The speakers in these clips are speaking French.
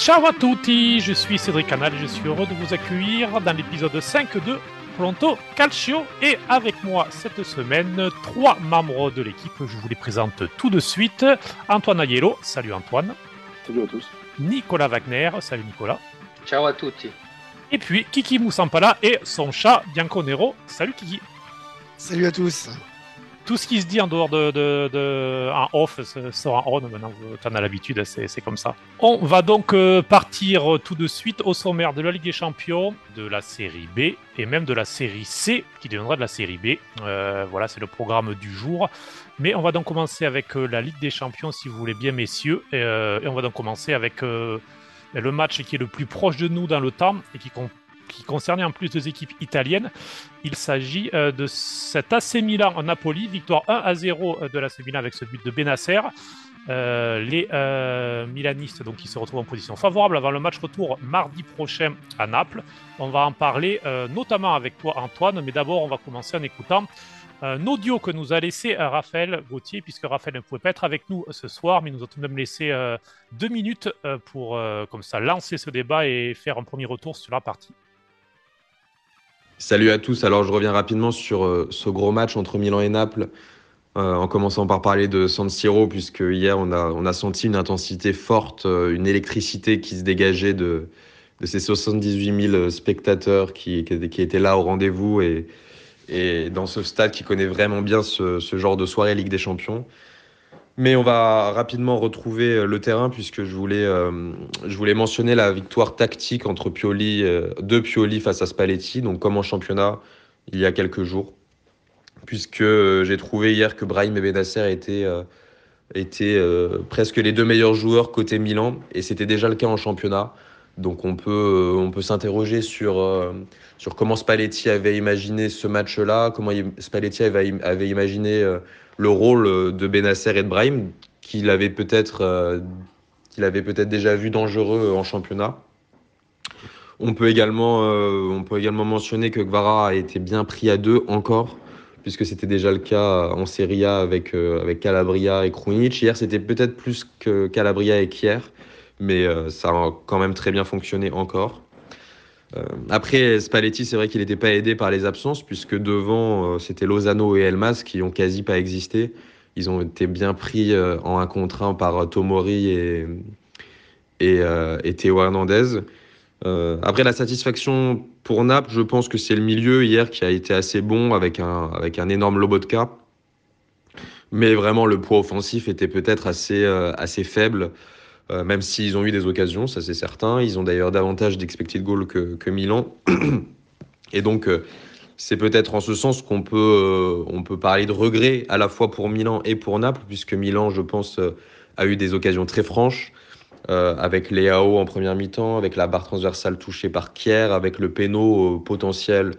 Ciao à tutti, je suis Cédric Canal et je suis heureux de vous accueillir dans l'épisode 5 de Pronto Calcio. Et avec moi cette semaine, trois membres de l'équipe. Je vous les présente tout de suite. Antoine Aiello, salut Antoine. Salut à tous. Nicolas Wagner, salut Nicolas. Ciao à tutti. Et puis Kiki Moussampala et son chat Bianco Nero. Salut Kiki. Salut à tous tout ce qui se dit en dehors de, en off sera en on maintenant. Tu en as l'habitude, c'est comme ça. On va donc euh, partir tout de suite au sommaire de la Ligue des Champions, de la série B et même de la série C qui deviendra de la série B. Euh, voilà, c'est le programme du jour. Mais on va donc commencer avec euh, la Ligue des Champions, si vous voulez bien, messieurs. Et, et on va donc commencer avec le match qui est le plus proche de nous dans le temps et qui compte qui concernait en plus deux équipes italiennes. Il s'agit euh, de cet AC Milan en Napoli, victoire 1 à 0 euh, de l'AC Milan avec ce but de Benacer. Euh, les Milanistes donc, qui se retrouvent en position favorable avant le match retour mardi prochain à Naples. On va en parler notamment avec toi Antoine, mais d'abord on va commencer en écoutant un audio que nous a laissé Raphaël Gauthier, puisque Raphaël ne pouvait pas être avec nous ce soir, mais nous a tout de même laissé deux minutes pour comme ça lancer ce débat et faire un premier retour sur la partie. Salut à tous. Alors, je reviens rapidement sur euh, ce gros match entre Milan et Naples, euh, en commençant par parler de San Siro, puisque hier, on a, on a senti une intensité forte, euh, une électricité qui se dégageait de, de ces 78 000 spectateurs qui, qui, étaient là au rendez-vous et, et dans ce stade qui connaît vraiment bien ce, ce genre de soirée Ligue des Champions. Mais on va rapidement retrouver euh, le terrain puisque je voulais, euh, je voulais mentionner la victoire tactique entre Pioli, euh, de Pioli face à Spalletti, donc comme en championnat il y a quelques jours. Puisque j'ai trouvé hier que Brahim et Benacer étaient, étaient presque les deux meilleurs joueurs côté Milan et c'était déjà le cas en championnat. Donc on peut, on peut s'interroger sur, sur comment Spalletti avait imaginé ce match-là, comment Spalletti avait, avait imaginé le rôle euh, de Benasser et de Brahim, qu'il avait peut-être euh, peut-être déjà vu dangereux en championnat. On peut également, euh, on peut également mentionner que Gvara a été bien pris à deux encore, puisque c'était déjà le cas en Serie A avec, avec Calabria et Krunic. Hier, c'était peut-être plus que Calabria et Kier, mais ça a quand même très bien fonctionné encore. après, Spalletti, c'est vrai qu'il n'était pas aidé par les absences, puisque devant, c'était Lozano et Elmas qui ont quasi pas existé. Ils ont été bien pris en un contre un par Tomori et, et, et Théo Hernandez. après, la satisfaction pour Naples, je pense que c'est le milieu hier qui a été assez bon avec un, avec un énorme Lobotka. Mais vraiment, le poids offensif était peut-être assez, assez faible. Euh, même s'ils ont eu des occasions, ça c'est certain. Ils ont d'ailleurs davantage d'expected goals que, que, Milan. Et donc, euh, c'est peut-être en ce sens qu'on peut, euh, peut parler de regret à la fois pour Milan et pour Naples, puisque Milan, je pense, a eu des occasions très franches. avec Léao en première mi-temps, avec la barre transversale touchée par Kier, avec le péno potentiel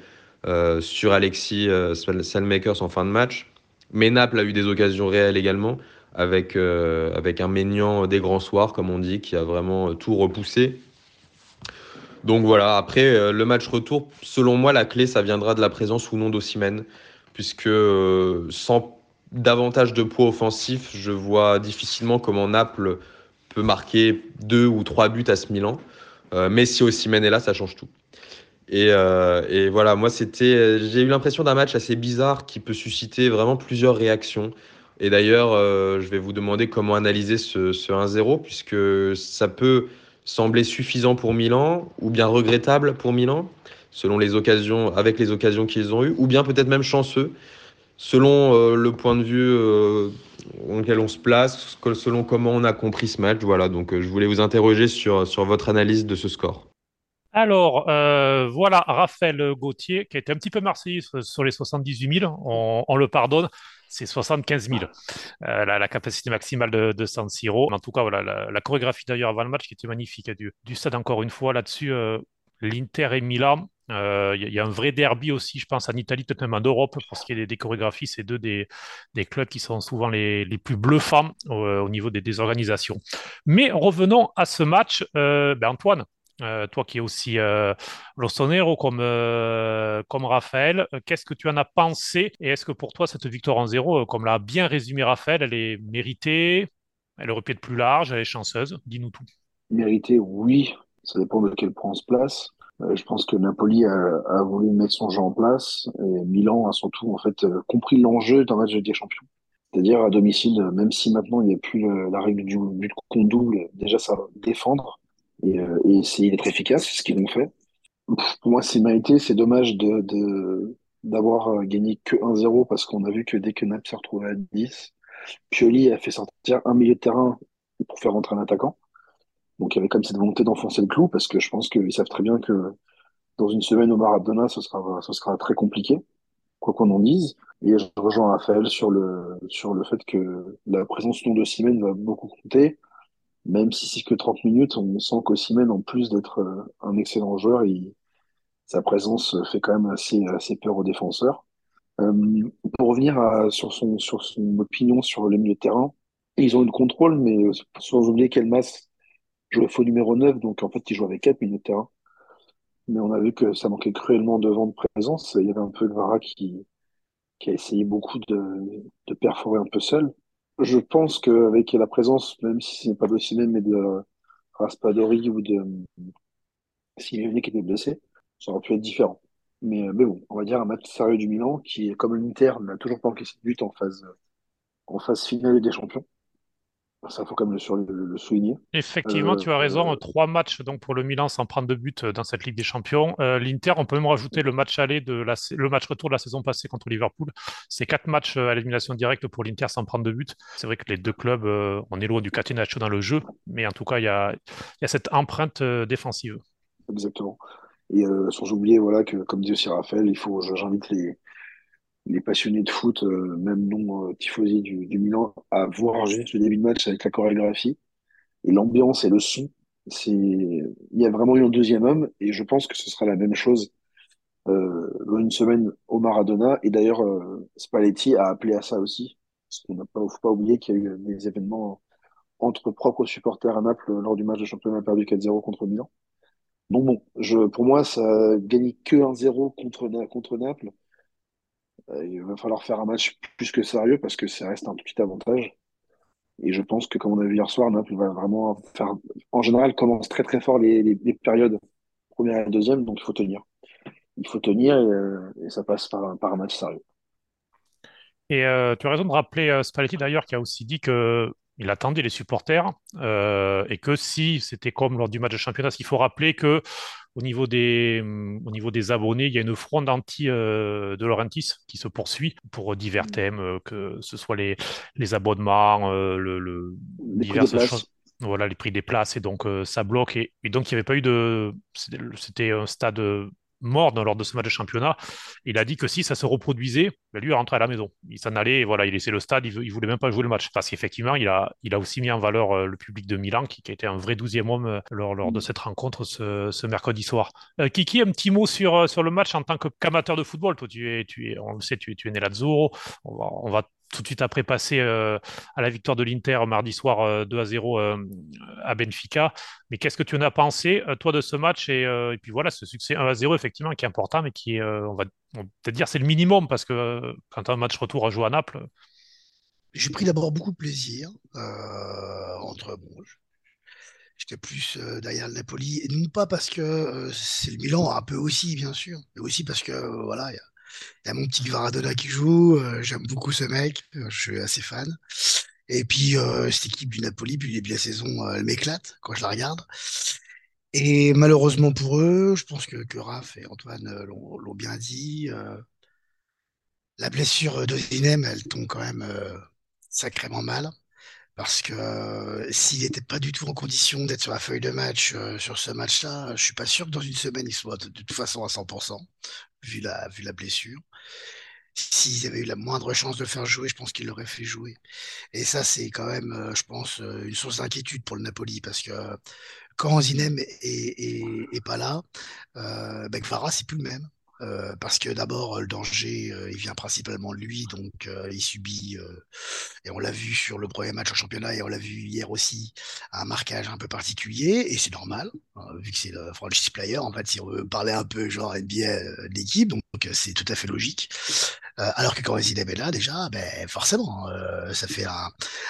sur Alexis Selmakers en fin de match. Mais Naples a eu des occasions réelles également avec, euh, avec un Maignan des grands soirs, comme on dit, qui a vraiment tout repoussé. Donc voilà, après euh, le match retour, selon moi, la clé, ça viendra de la présence ou non d'Ossimène, puisque euh, sans davantage de poids offensif, je vois difficilement comment Naples peut marquer deux ou trois buts à ce Milan. mais si Ossimène est là, ça change tout. Et, et voilà, moi, c'était, j'ai eu l'impression d'un match assez bizarre qui peut susciter vraiment plusieurs réactions. Et d'ailleurs, euh, je vais vous demander comment analyser ce, 1-0, puisque ça peut sembler suffisant pour Milan, ou bien regrettable pour Milan, selon les occasions, avec les occasions qu'ils ont eues, ou bien peut-être même chanceux, selon euh, le point de vue euh, dans lequel on se place, selon comment on a compris ce match. Voilà, donc je voulais vous interroger sur, sur votre analyse de ce score. Alors, voilà, Raphaël Gauthier, qui été un petit peu marseillais sur les 78 000, on le pardonne c'est 75 000, euh, la, capacité maximale de, San Siro. En tout cas, voilà, la, chorégraphie d'ailleurs avant le match qui était magnifique du, du stade, encore une fois, là-dessus, euh, l'Inter et Milan. Il euh, y, a un vrai derby aussi, je pense, en Italie, peut-être même en Europe, pour ce qui est des, chorégraphies. C'est deux des, clubs qui sont souvent les, plus bluffants au niveau des, désorganisations. Mais revenons à ce match. Ben Antoine, euh, toi qui es aussi euh, comme, euh, comme Raphaël, euh, qu'est-ce que tu en as pensé Et est-ce que pour toi, cette victoire en zéro, comme l'a bien résumé Raphaël, elle est méritée? Elle aurait pu être plus large Elle est chanceuse Dis-nous tout. Mérité, oui. Ça dépend de quel point se place. Je pense que Napoli a, voulu mettre son jeu en place et Milan a surtout en fait compris l'enjeu d'un match de Ligue Champions. C'est-à-dire à domicile, même si maintenant il n'y a plus la règle du but qu'on double, déjà ça va défendre et, euh, et essayer d'être efficace, c'est ce qu'ils ont fait. Pour moi, c'est mérité. C'est dommage de d'avoir gagné que 1-0 parce qu'on a vu que dès que Naples s'est retrouvé à 10, Pioli a fait sortir un milieu de terrain pour faire rentrer un attaquant. Donc il y avait comme cette volonté d'enfoncer le clou parce que je pense qu'ils savent très bien que dans une semaine au Maradona, ce sera, ce sera très compliqué, quoi qu'on en dise. Et je rejoins Raphaël sur le, sur le fait que la présence non de Simen va beaucoup compter. Même si c'est que 30 minutes, on sent qu'Ossimène, en plus d'être euh, un excellent joueur, il, sa présence fait quand même assez, assez peur aux défenseurs. Euh, pour revenir sur, son, sur son opinion sur le milieu de terrain, ils ont eu le contrôle, mais sans oublier qu'Elmas jouait faux numéro 9, donc en fait, il jouait avec 4 milieux de terrain. Mais on a vu que ça manquait cruellement de vent de présence. Il y avait un peu Vara qui, qui a essayé beaucoup de, de perforer un peu seul. Je pense qu'avec la présence, même si ce n'est pas de Simen, mais de Raspadori ou de Simeone qui était blessé, ça aurait pu être différent. Mais, mais bon, on va dire un match sérieux du Milan qui, comme l'Inter, n'a toujours pas encaissé de but en phase finale des champions. Ça, faut quand même le, souligner. Effectivement, tu as raison. Euh, Trois matchs donc pour le Milan sans prendre de but euh, dans cette Ligue des Champions. Euh, L'Inter, on peut même rajouter le match aller de la, le match retour de la saison passée contre Liverpool. C'est quatre matchs à l'élimination directe pour l'Inter sans prendre de but. C'est vrai que les deux clubs, on est loin du catenaccio dans le jeu, mais en tout cas, il y a, y a, cette empreinte défensive. Exactement. Et sans oublier, voilà, que comme dit aussi Raphaël, il faut, j'invite les, les passionnés de foot, euh, même non euh, tifosi du, du, Milan, à voir juste le début de match avec la chorégraphie et l'ambiance et le son. C'est, il y a vraiment eu un deuxième homme et je pense que ce sera la même chose euh, dans une semaine au Maradona. Et d'ailleurs, euh, Spalletti a appelé à ça aussi. Parce qu'on pas, faut pas oublier qu'il y a eu des événements entre propres supporters à Naples lors du match de championnat perdu 4-0 contre Milan. Donc bon, je, pour moi, ça gagne que 1-0 contre, contre Naples il va falloir faire un match plus que sérieux parce que ça reste un petit avantage. Et je pense que, comme on a vu hier soir, Naples va vraiment faire. En général, commence très très fort les, les, périodes première et deuxième, donc il faut tenir. Il faut tenir et, euh, ça passe par, par, un match sérieux. Et euh, tu as raison de rappeler Spalletti d'ailleurs qui a aussi dit que il attendait les supporters et que si c'était comme lors du match de championnat, il faut rappeler que au niveau des, mm, au niveau des abonnés, il y a une fronde anti euh, de Laurentis qui se poursuit pour divers mm. thèmes, euh, que ce soit les, les abonnements, euh, le, le diverses choses. Voilà, les prix des places, et donc ça bloque. Et, et donc, il n'y avait pas eu de. C'était un stade mort lors de ce match de championnat. Il a dit que si ça se reproduisait, ben lui, il rentrait à la maison. Il s'en allait, voilà, il laissait le stade, il, ne voulait même pas jouer le match. Parce qu'effectivement, il a, il a aussi mis en valeur euh, le public de Milan, qui, qui a été un vrai douzième homme euh, lors, lors de mm. cette rencontre ce, mercredi soir. Euh, Kiki, un petit mot sur, sur le match en tant qu'amateur de football. Toi, tu es, tu es, on le sait, tu es, tu es né là On va, on va tout de suite après passer euh, à la victoire de l'Inter mardi soir 2 euh, à 0 euh, à Benfica. Mais qu'est-ce que tu en as pensé, toi, de ce match et, puis voilà, ce succès 1 à 0, effectivement, qui est important, mais qui on va, peut-être dire, c'est le minimum parce que quand un match retour à jouer à Naples. J'ai pris d'abord beaucoup de plaisir. entre bon, J'étais plus derrière le Napoli, et non pas parce que c'est le Milan, un peu aussi, bien sûr, mais aussi parce que voilà, il y a mon petit Varadona qui joue. Euh, j'aime beaucoup ce mec. Euh, je suis assez fan. Et puis, euh, cette équipe du Napoli, puis les début de la saison, elle m'éclate quand je la regarde. Et malheureusement pour eux, je pense que, que Raph et Antoine l'ont bien dit, la blessure de Zinem, elle tombe quand même sacrément mal. Parce que s'il n'était pas du tout en condition d'être sur la feuille de match sur ce match-là, je suis pas sûr que dans une semaine, il soit de, toute façon à 100% vu la, la blessure. S'ils avaient eu la moindre chance de le faire jouer, je pense qu'ils l'auraient fait jouer. Et ça, c'est quand même, euh, je pense, euh, une source d'inquiétude pour le Napoli, parce que quand Zinem est, pas là, euh, c'est plus le même. Euh, parce que d'abord le danger il vient principalement de lui donc il subit et on l'a vu sur le premier match en championnat et on l'a vu hier aussi un marquage un peu particulier et c'est normal hein, vu que c'est le franchise player en fait si on veut parler un peu genre NBA de l'équipe donc c'est tout à fait logique. alors que quand Zidane est là, déjà, ben, forcément, ça fait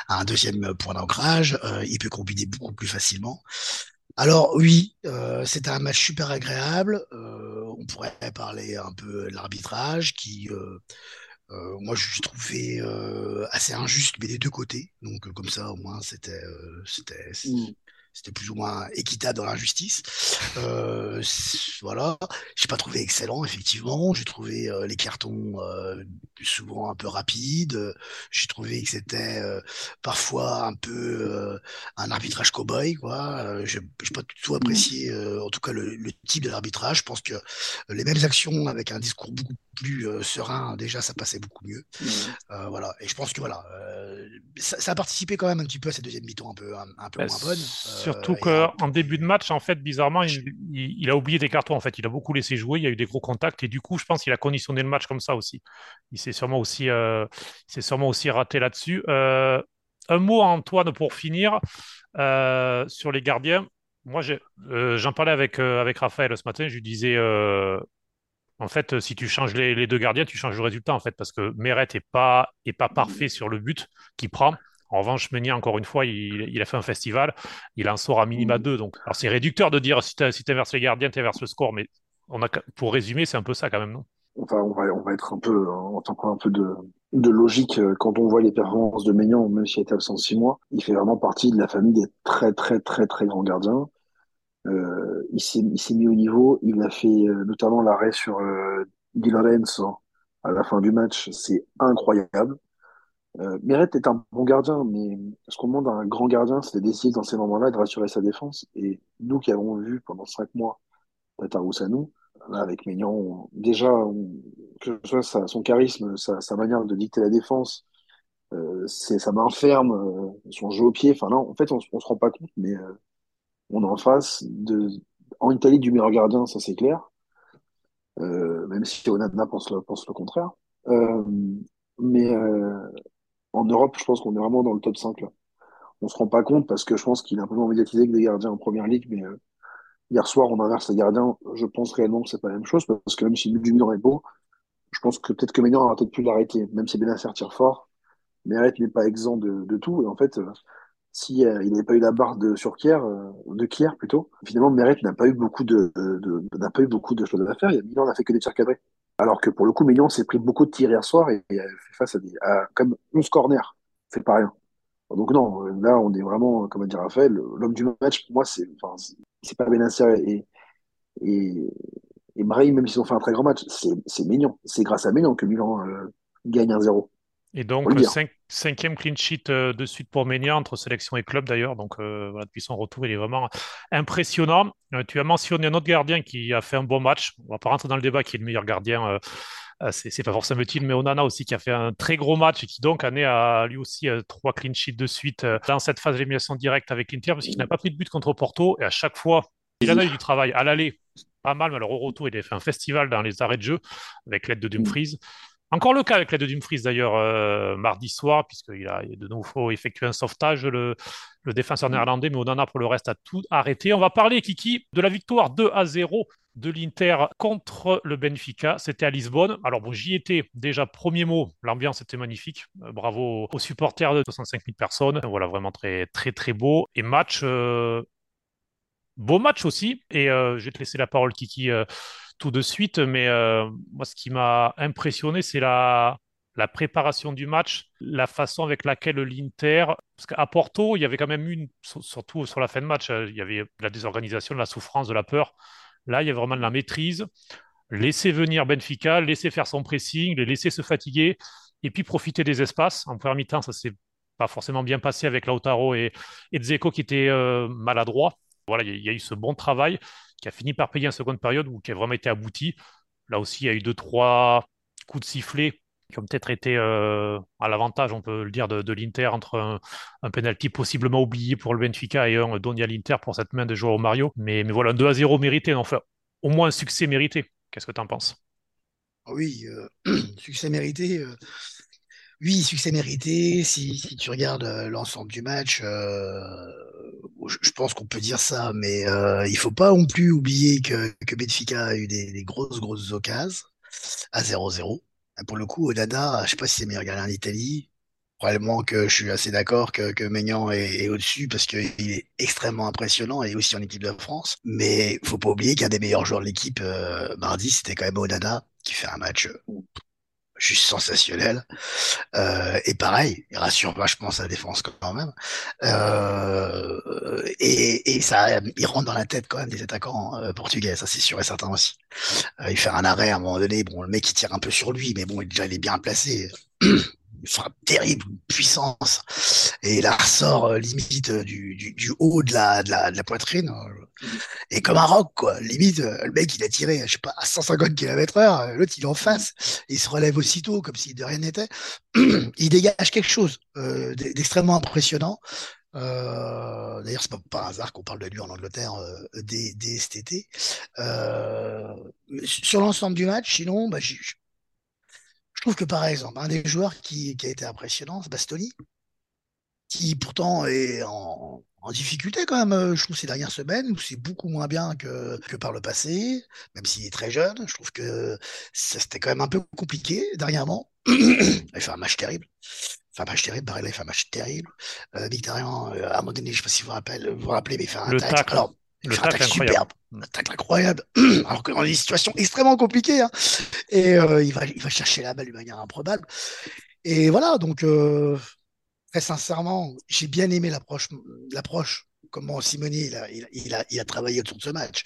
un deuxième point d'ancrage. il peut combiner beaucoup plus facilement. Alors oui, euh, c'était un match super agréable. Euh, on pourrait parler un peu de l'arbitrage qui, euh, moi, je trouvais assez injuste, mais des deux côtés. Donc comme ça, au moins, c'était, c'était, mmh c'était plus ou moins équitable dans l'injustice. Euh, voilà, j'ai pas trouvé excellent effectivement. J'ai trouvé euh, les cartons euh, souvent un peu rapides. J'ai trouvé que c'était euh, parfois un peu euh, un arbitrage cow-boy quoi. j'ai pas du tout apprécié en tout cas le, le type de l'arbitrage. Je pense que les mêmes actions avec un discours beaucoup plus serein déjà ça passait beaucoup mieux. Mmh. voilà, et je pense que voilà, ça, ça, a participé quand même un petit peu à cette deuxième mi-temps un peu un, peu bah, moins bonne. Surtout euh, qu'en début de match, en fait, bizarrement, il, a oublié des cartons. En fait, il a beaucoup laissé jouer. Il y a eu des gros contacts et du coup, je pense qu'il a conditionné le match comme ça aussi. Il s'est sûrement aussi, euh, sûrement aussi raté là-dessus. Euh, un mot, Antoine, pour finir sur les gardiens. Moi, j'en parlais avec, avec Raphaël ce matin. Je lui disais, en fait, si tu changes les, deux gardiens, tu changes le résultat, en fait, parce que Meret n'est pas, est pas parfait sur le but qu'il prend. En revanche, Meunier, encore une fois, il, a fait un festival, il en sort à minima mm. deux. Donc, alors c'est réducteur de dire si tu si inverses les gardiens, tu inverses le score, mais on a, pour résumer, c'est un peu ça quand même, non? Enfin, on, va, on va être un peu, en tant un peu de, de logique, euh, quand on voit les performances de Meignan, même s'il était absent six mois, il fait vraiment partie de la famille des très, très, très, très grands gardiens. Euh, il s'est mis au niveau, il a fait euh, notamment l'arrêt sur euh, Di Lorenzo à la fin du match, c'est incroyable. Euh, Meret est un bon gardien, mais ce qu'on demande à un grand gardien, c'est d'essayer dans ces moments-là de rassurer sa défense. Et nous qui avons vu pendant cinq mois nous, là, avec Maignan, déjà, que ce soit son charisme, sa, manière de dicter la défense, euh, sa main ferme, euh, son jeu au pied. Enfin, non, en fait, on, on se rend pas compte, mais euh, on est en face de, en Italie du meilleur gardien, ça c'est clair. Euh, même si Onana pense le, pense le contraire. mais en Europe, je pense qu'on est vraiment dans le top 5 là. On se rend pas compte parce que je pense qu'il est un peu moins médiatisé que des gardiens en première ligue, mais euh, hier soir, on inverse les gardiens. Je pense réellement que c'est pas la même chose parce que même si le but du Milan est beau, je pense que peut-être que Ménian aura peut-être pu l'arrêter, même si Benacer tire fort. Arrête n'est pas exempt de, tout. Et en fait, euh, euh, il n'avait pas eu la barre de sur Kier, euh, de Kier plutôt, finalement Meret n'a pas eu beaucoup de, de n'a pas eu beaucoup de choses à faire. Milan n'a fait que des tirs cadrés. Alors que pour le coup, Maignan s'est pris beaucoup de tirs hier soir et, a fait face à, des, à comme 11 corners. C'est pas rien. Donc non, là, on est vraiment, comme a dit Raphaël, l'homme du match, pour moi, c'est enfin, c'est pas Benacer et, et, et Brahim, même s'ils ont fait un très grand match, c'est Maignan. C'est grâce à Maignan que Milan euh, gagne 1-0. Et donc, cinquième clean sheet euh, de suite pour Ménia entre sélection et club d'ailleurs. Donc, euh, voilà, depuis son retour, il est vraiment impressionnant. Euh, tu as mentionné un autre gardien qui a fait un bon match. On va pas rentrer dans le débat qui est le meilleur gardien. c'est pas forcément utile, mais Onana aussi qui a fait un très gros match et qui donc a né à lui aussi trois clean sheets de suite dans cette phase d'élimination directe avec l'Inter parce qu'il n'a pas pris de but contre Porto et à chaque fois, il en a eu du travail à l'aller pas mal, mais alors au retour, il a fait un festival dans les arrêts de jeu avec l'aide de Dumfries. Encore le cas avec l'aide de Dumfries d'ailleurs euh, mardi soir, puisqu'il a, de nouveau effectué un sauvetage, le, défenseur mm. néerlandais, mais on en a pour le reste à tout arrêté. On va parler, Kiki, de la victoire 2 à 0 de l'Inter contre le Benfica. C'était à Lisbonne. Alors bon, j'y étais déjà, premier mot, l'ambiance était magnifique. Euh, bravo aux supporters de 65 000 personnes. Voilà, vraiment très très très beau. Et match... Euh, beau match aussi. Et je vais te laisser la parole, Kiki, tout de suite, mais euh, moi, ce qui m'a impressionné, c'est la, préparation du match, la façon avec laquelle l'Inter, parce qu'à Porto, il y avait quand même une, surtout sur la fin de match, euh, il y avait la désorganisation, la souffrance, de la peur. Là, il y a vraiment de la maîtrise. Laisser venir Benfica, laisser faire son pressing, laisser se fatiguer, et puis profiter des espaces. En première mi-temps, ça s'est pas forcément bien passé avec Lautaro et, et Dzeko qui étaient euh, maladroits. Voilà, il y, a eu ce bon travail qui a fini par payer en seconde période ou qui a vraiment été abouti. Là aussi, il y a eu deux, trois coups de sifflet qui ont peut-être été euh, à l'avantage, on peut le dire, de, l'Inter entre un, penalty possiblement oublié pour le Benfica et un donné à l'Inter pour cette main de au Mario. Mais, voilà, un 2 à 0 mérité, enfin, au moins un succès mérité. Qu'est-ce que tu en penses Oui, euh, succès mérité. Euh, oui, succès mérité. Si, tu regardes l'ensemble du match, je pense qu'on peut dire ça, mais euh, il faut pas non plus oublier que, que Benfica a eu des, grosses, grosses occasions. à 0-0. Pour le coup, Onana, je sais pas si c'est meilleur gardien d'Italie. Probablement que je suis assez d'accord que, que Maignan est, au-dessus parce qu'il est extrêmement impressionnant et aussi en équipe de France. Mais faut pas oublier qu'un des meilleurs joueurs de l'équipe euh, mardi, c'était quand même Onana qui fait un match euh, juste sensationnel. Euh, et pareil, il rassure vachement sa défense quand même. Euh, et, et, ça, il rentre dans la tête quand même des attaquants euh, portugais, ça c'est sûr et certain aussi. Euh, il fait un arrêt à un moment donné, bon, le mec il tire un peu sur lui, mais bon, déjà il est bien placé. une frappe terrible, puissance, et la ressort euh, limite euh, du, haut de la, poitrine, euh, et comme un roc, quoi. Limite, le mec, il a tiré, je sais pas, à 150 km heure, l'autre, il est en face, il se relève aussitôt, comme si de rien n'était. il dégage quelque chose d'extrêmement impressionnant. D'ailleurs, c'est pas par hasard qu'on parle de lui en Angleterre euh, dès, cet été. Sur l'ensemble du match, sinon, bah, je trouve que par exemple, un des joueurs qui, qui a été impressionnant, c'est Bastoni, qui pourtant est en, en, difficulté quand même, euh, je trouve, ces dernières semaines, où c'est beaucoup moins bien que, que par le passé, même s'il est très jeune. Je trouve que c'était quand même un peu compliqué dernièrement. il fait un match terrible. Enfin, un match terrible, Barrella, il fait un match terrible. Euh, Victorien, euh, à un moment donné, je ne sais pas si vous vous rappelez, vous, vous rappelez mais il fait un le tacle. Alors, le tacle incroyable. superbe, un tacle incroyable, alors est dans une situation extrêmement compliquée. Hein. Et euh, il, va, chercher la balle d'une manière improbable. Et voilà, donc euh, très sincèrement, j'ai bien aimé l'approche, comment Simoni il a, il, il, a, il a travaillé autour de ce match.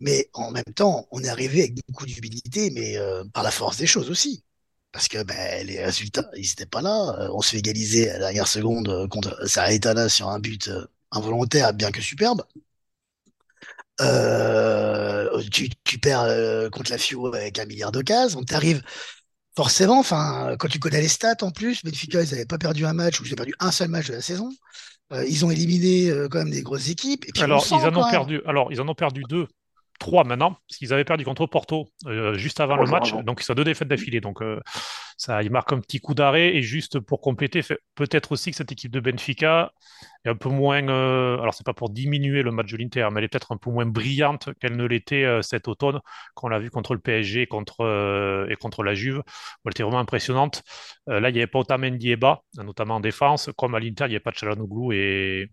Mais en même temps, on est arrivé avec beaucoup d'humilité, mais euh, par la force des choses aussi. Parce que ben, les résultats, ils n'étaient pas là. On se fait égaliser à la dernière seconde contre Saritana sur un but involontaire, bien que superbe. Euh, tu, tu, perds euh, contre la FIO avec un milliard d'occasions, on t'arrive forcément, enfin, quand tu connais les stats en plus, Benfica, ils n'avaient pas perdu un match ou ils ont perdu un seul match de la saison. Euh, ils ont éliminé quand même des grosses équipes. Et puis alors, ils en ont perdu. Alors, ils en ont perdu deux. Trois maintenant, parce qu'ils avaient perdu contre Porto euh, juste avant le match, donc ils sont deux défaites d'affilée. Donc euh, ça, il marque un petit coup d'arrêt. Et juste pour compléter, peut-être aussi que cette équipe de Benfica est un peu moins. Euh, alors c'est pas pour diminuer le match de l'Inter, mais elle est peut-être un peu moins brillante qu'elle ne l'était euh, cet automne, qu'on l'a vu contre le PSG et contre, et contre la Juve. Elle était vraiment impressionnante. là, il n'y avait pas Otamendi et Bas, notamment en défense, comme à l'Inter, il n'y avait pas de Chalanoglu et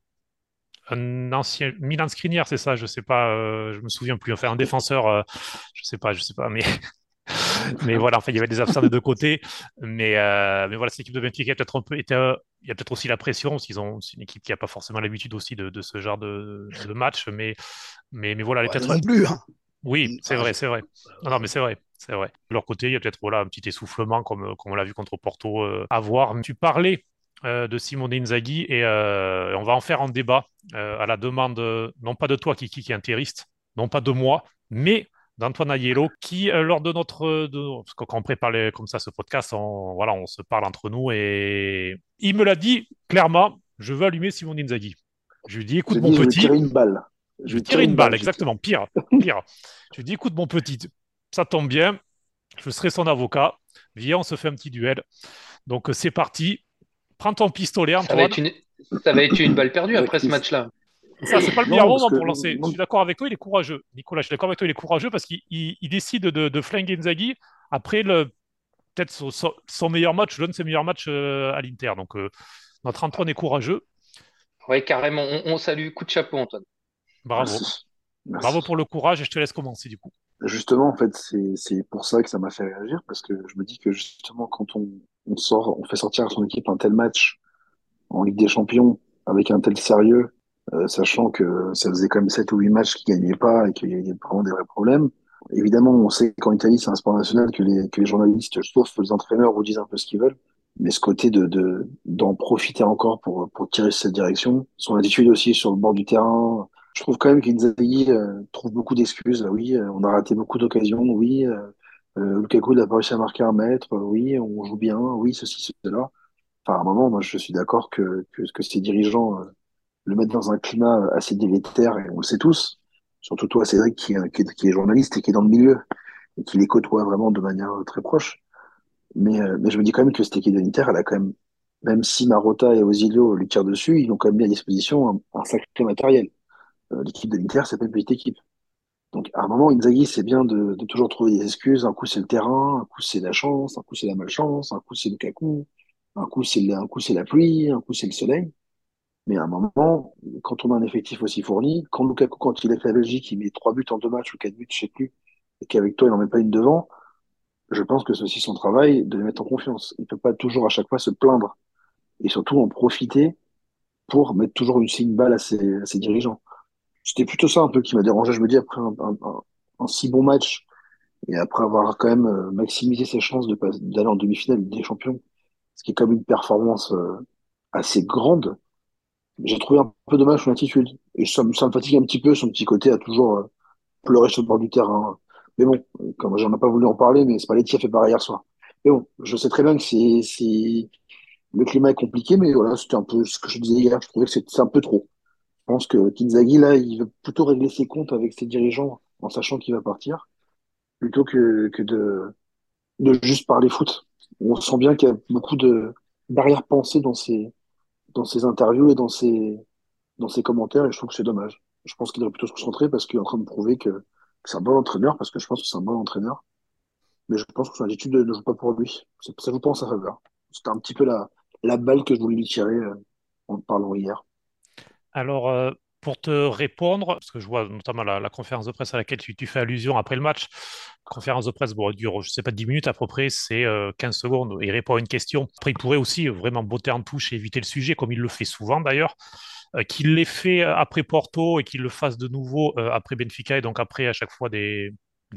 un ancien Milan Skriniar, c'est ça, je sais pas, euh, je me souviens plus. Enfin, un défenseur, euh, je sais pas, je sais pas, mais mais voilà, enfin, il y avait des absents des deux côtés, mais euh, mais voilà, cette équipe de Benfica a peut-être un peu été, il y a peut-être aussi la pression, parce qu'ils ont, c'est une équipe qui a pas forcément l'habitude aussi de, de, ce genre de, de match, mais mais mais voilà, ouais, peut-être non plus. Hein. Oui, c'est vrai, c'est vrai. Non, non, mais c'est vrai, c'est vrai. De leur côté, il y a peut-être voilà un petit essoufflement comme comme on l'a vu contre Porto euh, à voir. Tu parlais euh, de Simone Inzaghi et euh, on va en faire un débat euh, à la demande, non pas de toi, Kiki, qui est interiste, non pas de moi, mais d'Antoine Aiello, qui, lors de notre. De, parce que quand on prépare les, comme ça ce podcast, on, voilà, on se parle entre nous et il me l'a dit clairement je veux allumer Simone Inzaghi. Je lui dis écoute, Je mon dis, je petit. tirer une balle. Je vais tirer une balle, exactement, pire, pire. Je lui dis écoute, mon petit, ça tombe bien, je serai son avocat. Viens, on se fait un petit duel. Donc, c'est parti prends ton pistolet, Ça va, Antoine. être une... ça va être une balle perdue après ce match-là. Ça, c'est pas le meilleur moment pour lancer. non. Je suis d'accord avec toi, il est courageux. Nicolas, je suis d'accord avec toi, il est courageux parce qu'il il- il décide de, de flinguer Inzaghi après le peut-être son, meilleur match, l'un de ses meilleurs matchs euh, à l'Inter. Donc, euh, notre Antoine est courageux. Oui, carrément. On, on salue. Coup de chapeau, Antoine. Bravo. Merci. Merci. Bravo pour le courage et je te laisse commencer du coup. Justement, en fait, c'est pour ça que ça m'a fait réagir, parce que je me dis que justement, quand on, on sort, on fait sortir à son équipe un tel match en Ligue des Champions avec un tel sérieux, euh, sachant que ça faisait quand même 7 ou 8 matchs qu'ils gagnaient pas et qu'il y avait vraiment des vrais problèmes. Évidemment, on sait qu'en Italie, c'est un sport national que les, que les journalistes, sauf les entraîneurs, vous disent un peu ce qu'ils veulent. Mais ce côté de, de, d'en profiter encore pour, pour tirer cette direction, son attitude aussi sur le bord du terrain, je trouve quand même qu'Inzaghi euh, trouve beaucoup d'excuses. Oui, euh, on a raté beaucoup d'occasions. Oui, euh, euh, Lukaku n'a pas réussi à marquer un mètre. Oui, on joue bien. Oui, ceci, cela. Enfin, à un moment, moi, je suis d'accord que, que, que ces dirigeants euh, le mettent dans un climat assez délétère, et on le sait tous. Surtout toi, Cédric, qui, est- qui, qui est journaliste et qui est dans le milieu, et qui les côtoie vraiment de manière euh, très proche. Mais, euh, mais je me dis quand même que cette équipe de l'Inter, elle a quand même, même si Marotta et Osilio lui tirent dessus, ils ont quand même mis à disposition un, un sacré matériel. Euh, l'équipe de l'Inter, c'est pas une petite équipe. Donc, à un moment, Inzaghi, c'est bien de, de, toujours trouver des excuses. Un coup, c'est le terrain, un coup, c'est la chance, un coup, c'est la malchance, un coup, c'est cacou, un coup, c'est un coup, c'est la pluie, un coup, c'est le soleil. Mais à un moment, quand on a un effectif aussi fourni, quand Lukaku, quand il est avec la Belgique, il met trois buts en deux matchs ou quatre buts, je sais plus, et qu'avec toi, il n'en met pas une devant, je pense que c'est aussi son travail de le mettre en confiance. Il peut pas toujours à chaque fois se plaindre et surtout en profiter pour mettre toujours une signe balle à ses, à ses dirigeants. C'était plutôt ça un peu qui m'a dérangé. Je me dis après un, un, un, un, si bon match et après avoir quand même euh, maximisé ses chances d'aller en demi-finale des champions, ce qui est comme une performance euh, assez grande, j'ai trouvé un peu dommage son attitude. Et ça, ça, me fatigue un petit peu son petit côté à toujours euh, pleurer sur le bord du terrain. Mais bon, comme j'en ai pas voulu en parler, mais qui a fait pareil hier soir. Mais bon, je sais très bien que c'est, le climat est compliqué, mais voilà, c'était un peu ce que je disais hier. Je trouvais que c'est un peu trop. Pense que Kinzaghi, là, il veut plutôt régler ses comptes avec ses dirigeants en sachant qu'il va partir, plutôt que, de, juste parler foot. On sent bien qu'il y a beaucoup de d'arrière-pensée dans ses, dans ses interviews et dans ses, dans ses commentaires, et je trouve que c'est dommage. Je pense qu'il devrait plutôt se concentrer parce qu'il est en train de prouver que, c'est un bon entraîneur, parce que je pense que c'est un bon entraîneur. Mais je pense que son attitude ne joue pas pour lui. Ça pas en sa faveur. C'était un petit peu la, la balle que je voulais lui tirer euh, en parlant hier. Alors, euh, pour te répondre, parce que je vois notamment la, conférence de presse à laquelle tu, fais allusion après le match, conférence de presse bon, dure, je sais pas, 10 minutes à peu près, c'est euh, 15 secondes, il répond à une question. Après, il pourrait aussi vraiment botter en touche et éviter le sujet, comme il le fait souvent d'ailleurs. Euh, qu'il l'ait fait après Porto et qu'il le fasse de nouveau euh, après Benfica et donc après à chaque fois des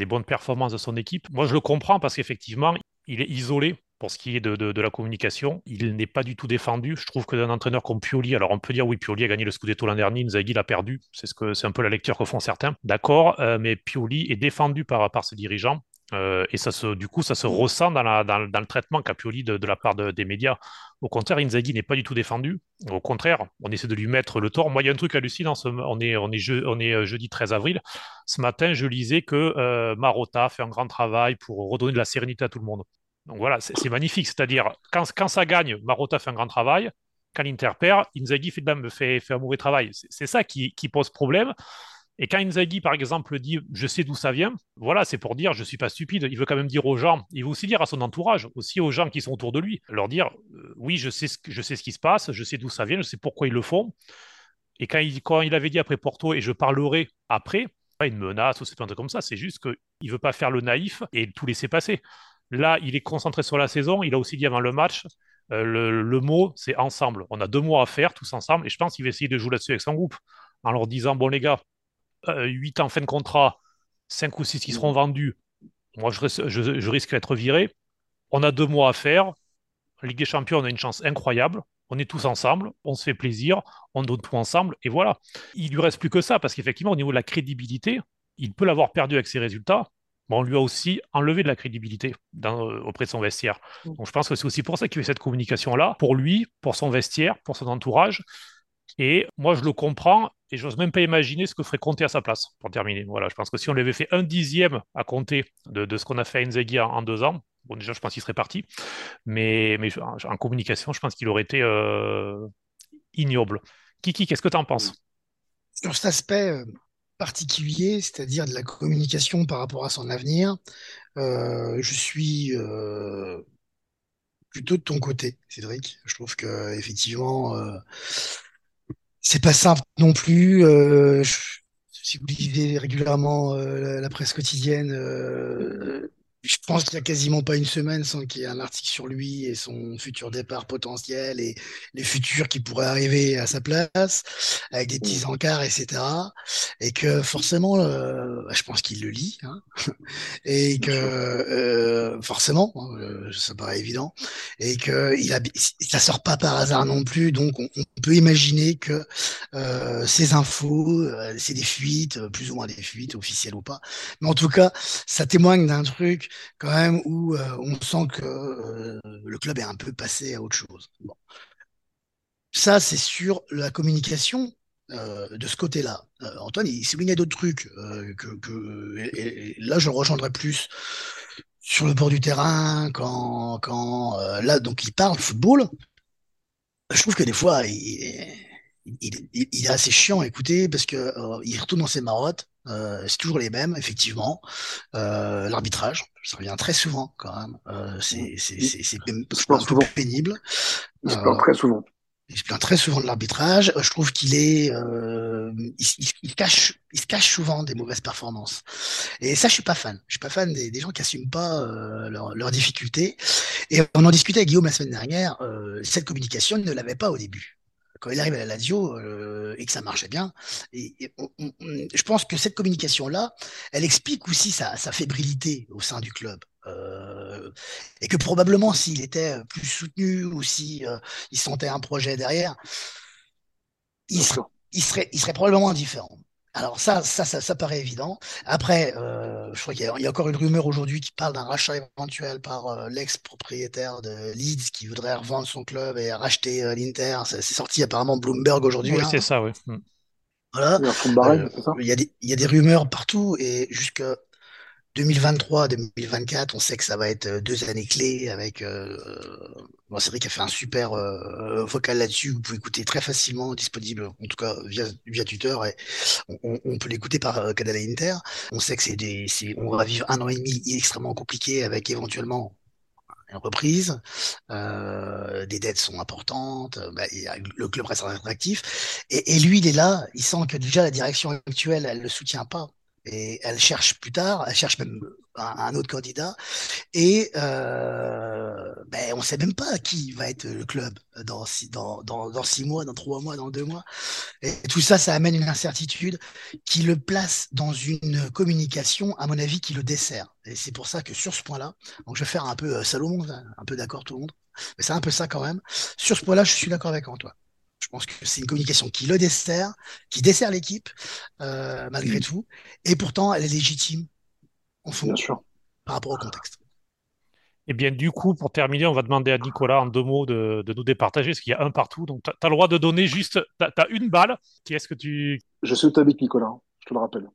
bonnes performances de son équipe. Moi, je le comprends parce qu'effectivement, il est isolé pour ce qui est de, la communication. Il n'est pas du tout défendu. Je trouve que d'un entraîneur comme Pioli, alors on peut dire oui, Pioli a gagné le Scudetto l'an dernier, Inzaghi l'a perdu. C'est ce que c'est un peu la lecture que font certains. D'accord, euh, mais Pioli est défendu par, par ses dirigeants. Euh, et ça se, du coup, ça se ressent dans, le traitement qu'a Pioli de, la part de, des médias. Au contraire, Inzaghi n'est pas du tout défendu. Au contraire, on essaie de lui mettre le tort. Moi, il y a un truc hallucinant. On est, on est, je, euh, jeudi 13 avril. Ce matin, je lisais que euh, Marotta fait un grand travail pour redonner de la sérénité à tout le monde. Donc voilà, c'est magnifique. C'est-à-dire, quand, ça gagne, Marotta fait un grand travail. Quand l'Inter perd, Inzaghi fait, un mauvais travail. C'est ça qui, pose problème. Et quand Inzaghi, par exemple, dit je sais d'où ça vient, voilà, c'est pour dire je suis pas stupide. Il veut quand même dire aux gens, il veut aussi dire à son entourage, aussi aux gens qui sont autour de lui, leur dire euh, oui, je sais, ce, qui se passe, je sais d'où ça vient, je sais pourquoi ils le font. Et quand il, quand il avait dit après Porto, et je parlerai après, pas une menace ou c'est un truc comme ça, c'est juste qu'il veut pas faire le naïf et tout laisser passer. Là, il est concentré sur la saison. Il a aussi dit avant le match, euh, le, mot, c'est ensemble. On a deux mois à faire, tous ensemble. Et je pense qu'il va essayer de jouer là-dessus avec son groupe, en leur disant, bon les gars, euh, 8 en fin de contrat, 5 ou 6 qui seront vendus. Moi, je, je, je risque d'être viré. On a deux mois à faire. Ligue des Champions, on a une chance incroyable. On est tous ensemble, on se fait plaisir, on donne tout ensemble, et voilà. Il lui reste plus que ça, parce qu'effectivement, au niveau de la crédibilité, il peut l'avoir perdu avec ses résultats, mais on lui a aussi enlevé de la crédibilité dans, euh, auprès de son vestiaire. Donc je pense que c'est aussi pour ça qu'il fait cette communication-là, pour lui, pour son vestiaire, pour son entourage. Et moi, je le comprends, et j'ose même pas imaginer ce que ferait compter à sa place, pour terminer. Voilà, je pense que si on lui avait fait un dixième à compter de, de ce qu'on a fait à Inzaghi en, en, deux ans, bon, déjà, je pense qu'il serait parti. Mais, mais en communication, je pense qu'il aurait été euh, ignoble. Kiki, qu'est-ce que tu en penses? Sur cet aspect euh, particulier, c'est-à-dire de la communication par rapport à son avenir, euh, je suis euh, plutôt de ton côté, Cédric. Je trouve que effectivement, euh, c'est pas simple non plus. Si vous lisez régulièrement euh, la, presse quotidienne, je pense qu'il n'y a quasiment pas une semaine sans qu'il y ait un article sur lui et son futur départ potentiel et les futurs qui pourraient arriver à sa place, avec des petits encarts, etc. Et que forcément, euh, je pense qu'il le lit, hein, et que euh, forcément, euh, ça paraît évident, et que il a, ça sort pas par hasard non plus. Donc, on, on peut imaginer que euh, ces infos, euh, c'est des fuites, plus ou moins des fuites, officielles ou pas. Mais en tout cas, ça témoigne d'un truc quand même où euh, on sent que euh, le club est un peu passé à autre chose. Bon. Ça, c'est sur la communication euh, de ce côté-là. Antoine, il soulignait d'autres trucs que, là, je rejoindrai plus sur le bord du terrain quand, quand là, donc il parle football. Je trouve que des fois, il est assez chiant à écouter parce que il retourne dans ses marottes c'est toujours les mêmes, effectivement. L'arbitrage, ça revient très souvent quand même. c'est c'est pénible. Il se plaint très souvent. Il se plaint très souvent de l'arbitrage. Je trouve qu'il est, euh, il, il, cache, il se cache souvent des mauvaises performances. Et ça, je suis pas fan. Je suis pas fan des, des gens qui assument pas euh, leurs leur difficultés. Et on en discutait avec Guillaume la semaine dernière. Euh, cette communication, il ne l'avait pas au début. Quand il arrive à la Lazio euh, et que ça marchait bien, et, je pense que cette communication-là, elle explique aussi sa, sa fébrilité au sein du club. Euh, et que probablement s'il était plus soutenu ou si euh, il sentait un projet derrière, il, il, serait, il serait probablement indifférent. Alors ça, ça, ça, ça paraît évident. Après, euh, je crois qu'il y, y, a encore une rumeur aujourd'hui qui parle d'un rachat éventuel par euh, l'ex-propriétaire de Leeds qui voudrait revendre son club et racheter euh, l'Inter. C'est sorti apparemment Bloomberg aujourd'hui. Oui, c'est ça, oui. Mm. Voilà. Il y, a des, il y a des rumeurs partout et jusque 2023, 2024, on sait que ça va être euh, deux années clés avec. Euh, bon, Cédric a fait un super euh, vocal là-dessus. Vous pouvez écouter très facilement, disponible en tout cas via, via Twitter et on, on peut l'écouter par euh, Canal Inter. On sait que c'est des, on va vivre un an et demi extrêmement compliqué avec éventuellement une reprise. Euh, des dettes sont importantes. Bah, le club reste attractif et, et lui, il est là. Il sent que déjà la direction actuelle, elle le soutient pas et elle cherche plus tard, elle cherche même un, autre candidat, et euh, ben, on sait même pas qui va être le club dans six mois, dans trois mois, dans deux mois. Et tout ça, ça amène une incertitude qui le place dans une communication, à mon avis, qui le dessert. Et c'est pour ça que sur ce point-là, donc je vais faire un peu euh, Salomon, un peu d'accord tout le monde, mais c'est un peu ça quand même. Sur ce point-là, je suis d'accord avec Antoine. Je pense que c'est une communication qui le dessert, qui dessert l'équipe, euh, malgré tout. Et pourtant, elle est légitime en fond, par rapport au contexte. Et eh bien, du coup, pour terminer, on va demander à Nicolas en deux mots de, nous départager, parce qu'il y a un partout. Donc, tu as, le droit de donner juste. Tu as, une balle. Qui est-ce que tu. Je suis au tabic, Nicolas, hein, je te le rappelle.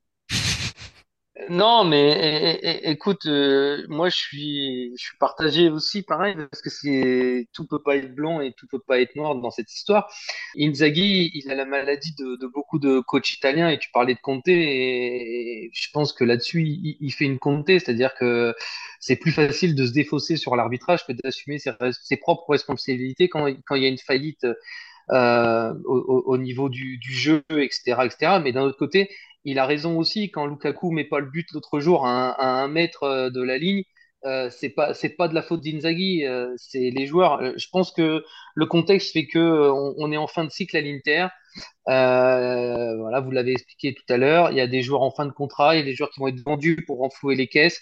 Non, mais écoute, euh, moi je suis, je suis partagé aussi, pareil, parce que c'est tout peut pas être blanc et tout peut pas être noir dans cette histoire. Inzaghi, il a la maladie de, beaucoup de coachs italiens et tu parlais de Conte et, je pense que là-dessus il, fait une Conte, c'est-à-dire que c'est plus facile de se défausser sur l'arbitrage que d'assumer ses, propres responsabilités quand, il y a une faillite euh, au, au, niveau du, du jeu, etc., etc. Mais d'un autre côté il a raison aussi quand Lukaku met pas le but l'autre jour à un, mètre euh, de la ligne. Euh, c'est pas c'est pas de la faute d'Inzaghi, euh, c'est les joueurs. Euh, je pense que le contexte fait que on, est en fin de cycle à l'Inter. voilà, vous l'avez expliqué tout à l'heure. Il y a des joueurs en fin de contrat, il y a des joueurs qui vont être vendus pour renflouer les caisses.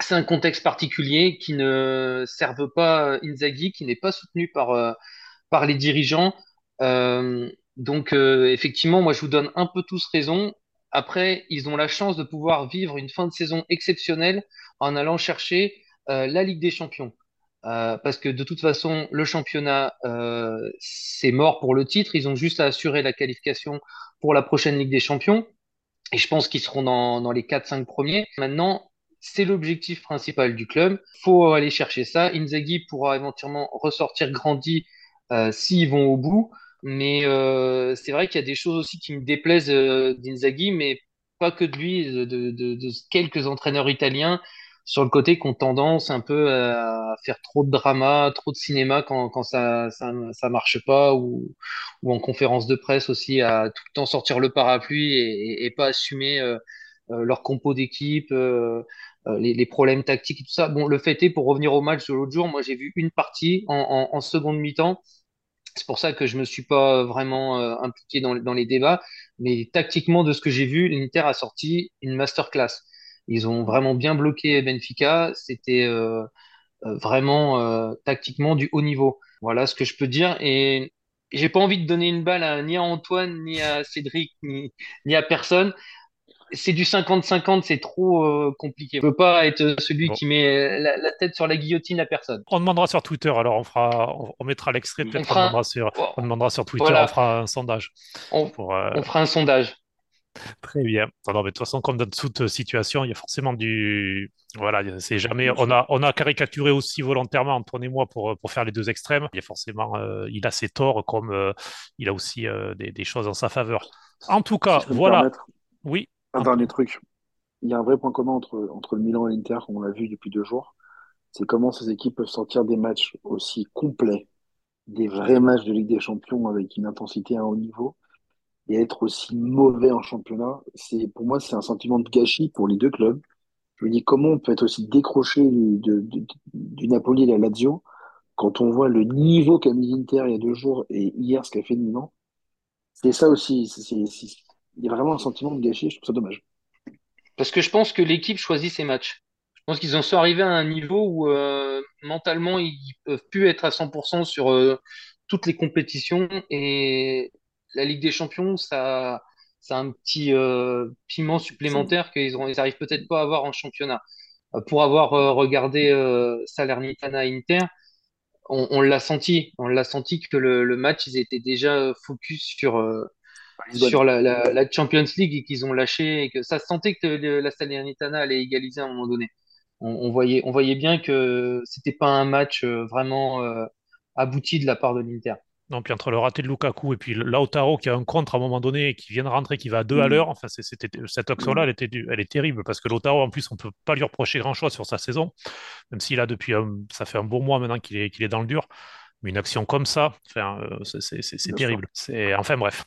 C'est un contexte particulier qui ne serve pas Inzaghi, qui n'est pas soutenu par par les dirigeants. donc effectivement, moi je vous donne un peu tous raison. Après, ils ont la chance de pouvoir vivre une fin de saison exceptionnelle en allant chercher euh, la Ligue des Champions. Euh, parce que de toute façon, le championnat, euh, c'est mort pour le titre. Ils ont juste à assurer la qualification pour la prochaine Ligue des Champions. Et je pense qu'ils seront dans, les 4-5 premiers. Maintenant, c'est l'objectif principal du club. faut aller chercher ça. Inzaghi pourra éventuellement ressortir grandi s'ils vont au bout. Mais euh, c'est vrai qu'il y a des choses aussi qui me déplaisent euh, d'Inzaghi, mais pas que de lui, de, quelques entraîneurs italiens sur le côté qui ont tendance un peu à faire trop de drama, trop de cinéma quand, quand ça, ça, marche pas, ou, ou en conférence de presse aussi à tout le temps sortir le parapluie et, et, pas assumer euh, euh leur compo d'équipe, les, problèmes tactiques et tout ça. Bon, le fait est, pour revenir au match de l'autre jour, moi j'ai vu une partie en seconde mi-temps c'est pour ça que je me suis pas vraiment euh, impliqué dans, les débats. Mais tactiquement, de ce que j'ai vu, l'Inter a sorti une masterclass. Ils ont vraiment bien bloqué Benfica. C'était euh, euh vraiment euh, tactiquement du haut niveau. Voilà ce que je peux dire. Et j'ai pas envie de donner une balle ni à Antoine, ni à Cédric, ni à personne c'est du 50-50, c'est trop euh, compliqué. Je veux pas être celui qui met la, tête sur la guillotine à personne. On demandera sur Twitter, alors on fera, on, mettra l'extrait, peut-être on, demandera sur, on demandera sur Twitter, on fera un sondage. On, euh, on fera un sondage. Très bien. Non, mais de toute façon, comme dans toute situation, il y a forcément du. Voilà, c'est jamais. On a, on a caricaturé aussi volontairement, Antoine et moi, pour, pour faire les deux extrêmes. Il y a forcément. Euh, il a ses torts, comme il a aussi des, des, choses en sa faveur. En tout cas, voilà. Oui. Un dernier truc. Il y a un vrai point commun entre, entre le Milan et l'Inter, on l'a vu depuis deux jours. C'est comment ces équipes peuvent sortir des matchs aussi complets, des vrais matchs de Ligue des Champions avec une intensité à un haut niveau, et être aussi mauvais en championnat. C'est, pour moi, c'est un sentiment de gâchis pour les deux clubs. Je me dis, comment on peut être aussi décroché du, de- de- du Napoli et de la Lazio quand on voit le niveau qu'a mis l'Inter il y a deux jours et hier ce qu'a fait Milan? C'est ça aussi. c'est- il y a vraiment un sentiment de gâchis, je trouve ça dommage. Parce que je pense que l'équipe choisit ses matchs. Je pense qu'ils en sont arrivés à un niveau où euh, mentalement ils peuvent plus être à 100% sur euh, toutes les compétitions et la Ligue des Champions, ça, ça a un petit euh, piment supplémentaire qu'ils ont, ils arrivent peut-être pas à avoir en championnat. Pour avoir regardé Salernitana Inter, on, on l'a senti, on l'a senti que le, le match, ils étaient déjà focus sur. Sur la, la, la Champions League et qu'ils ont lâché et que ça se sentait que le- la Salernitana allait égaliser à un moment donné. On, on voyait, on voyait bien que c'était pas un match euh, vraiment euh, abouti de la part de l'Inter. Non, puis entre le raté de Lukaku et puis Lautaro qui a un contre à un moment donné et qui vient de rentrer, qui va à deux à Mm. l'heure, enfin, c'était, cette action-là, Mm. elle, était, elle est terrible parce que Lautaro, en plus, on peut pas lui reprocher grand-chose sur sa saison, même s'il a depuis, un- ça fait un bon mois maintenant qu'il est, qu'il est dans le dur. Mais une action comme ça, enfin, euh, c'est terrible. C'est, enfin bref.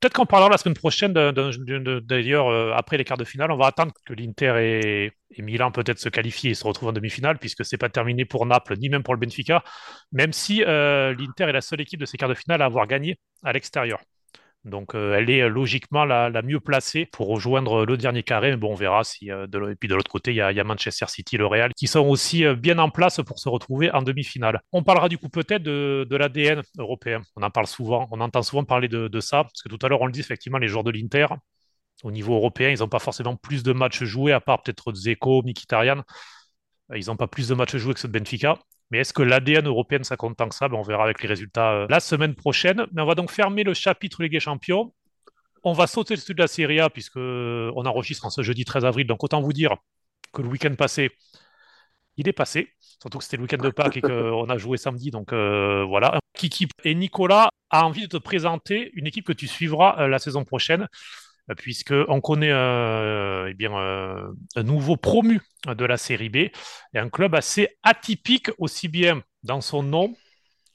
Peut-être qu'en parlera la semaine prochaine, d'ailleurs, euh, après les quarts de finale, on va attendre que l'Inter et, et Milan peut-être se qualifient et se retrouvent en demi-finale, puisque c'est pas terminé pour Naples ni même pour le Benfica, même si euh, l'Inter est la seule équipe de ces quarts de finale à avoir gagné à l'extérieur. Donc euh, elle est euh, logiquement la, mieux placée pour rejoindre le dernier carré. Mais bon, on verra si euh, de et puis de l'autre côté, il y, a, Manchester City, le Real, qui sont aussi euh, bien en place pour se retrouver en demi-finale. On parlera du coup peut-être de, l'ADN européen. On en parle souvent, on entend souvent parler de, ça, parce que tout à l'heure on le dit effectivement, les joueurs de l'Inter, au niveau européen, ils n'ont pas forcément plus de matchs joués, à part peut-être Dzeko, Mkhitaryan. Euh, Ils n'ont pas plus de matchs joués que ceux de Benfica. Mais est-ce que l'ADN européenne, ça compte tant que ça On verra avec les résultats euh, la semaine prochaine. Mais on va donc fermer le chapitre Ligue des Champions. On va sauter dessus de la Serie A puisque on enregistre en ce jeudi 13 avril. Donc autant vous dire que le week-end passé, il est passé. Surtout que c'était le week-end de Pâques et qu'on a joué samedi. Donc euh, voilà. Kiki et Nicolas a envie de te présenter une équipe que tu suivras euh, la saison prochaine euh, puisque on connaît euh, eh euh, un nouveau promu de la Série B et un club assez atypique aussi bien dans son nom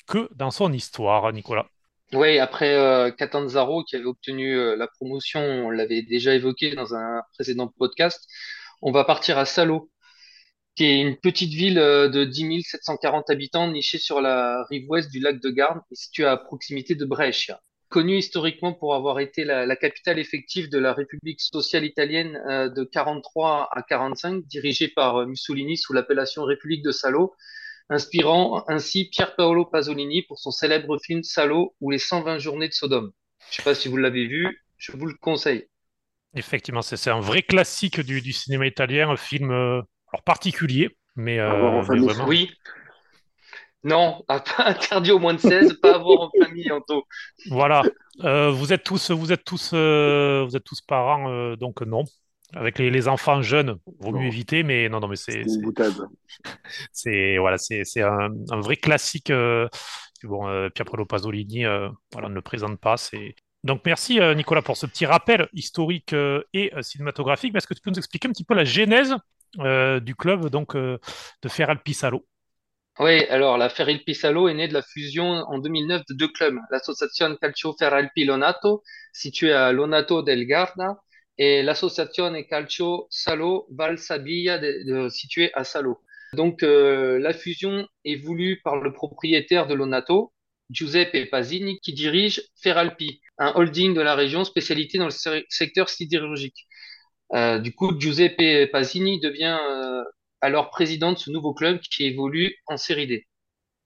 que dans son histoire, Nicolas. Oui, après euh, Catanzaro qui avait obtenu euh, la promotion, on l'avait déjà évoqué dans un précédent podcast, on va partir à Salo, qui est une petite ville euh, de 10 740 habitants nichée sur la rive ouest du lac de Garde et située à proximité de Brescia. Connue historiquement pour avoir été la, la capitale effective de la République sociale italienne euh, de 43 à 45, dirigée par euh, Mussolini sous l'appellation République de Salo, inspirant ainsi Pier Paolo Pasolini pour son célèbre film Salo ou les 120 journées de Sodome. Je sais pas si vous l'avez vu, je vous le conseille. Effectivement, c'est un vrai classique du, du cinéma italien, un film euh, alors particulier, mais, À voir en euh, mais famille. vraiment. Oui, non, pas interdit au moins de 16, pas à voir en famille, Anto. Voilà. Euh, vous êtes tous, vous êtes tous, euh, vous êtes tous parents, euh, donc non. Avec les, les enfants jeunes, vaut mieux éviter, mais non, non, mais c'est, C'est une c'est, boutade. c'est- voilà, c'est, c'est un, un vrai classique. euh, bon, euh, Pietro Pasolini, euh, voilà, ne le présente pas. C'est... Donc merci euh, Nicolas pour ce petit rappel historique euh, et euh, cinématographique. Est-ce que tu peux nous expliquer un petit peu la genèse euh, du club donc euh, de Feralpi Salo? Oui, alors la Ferril Pisalo est née de la fusion en 2009 de deux clubs, l'Associazione Calcio Ferralpi Lonato, située à Lonato del Garda, et l'Associazione Calcio Salo Val Sabia, de- située à Salo. Donc euh, la fusion est voulue par le propriétaire de Lonato, Giuseppe Pasini, qui dirige Ferralpi, un holding de la région spécialité dans le se- secteur sidérurgique. Euh, du coup, Giuseppe Pasini devient euh, alors président de ce nouveau club qui évolue en Série D.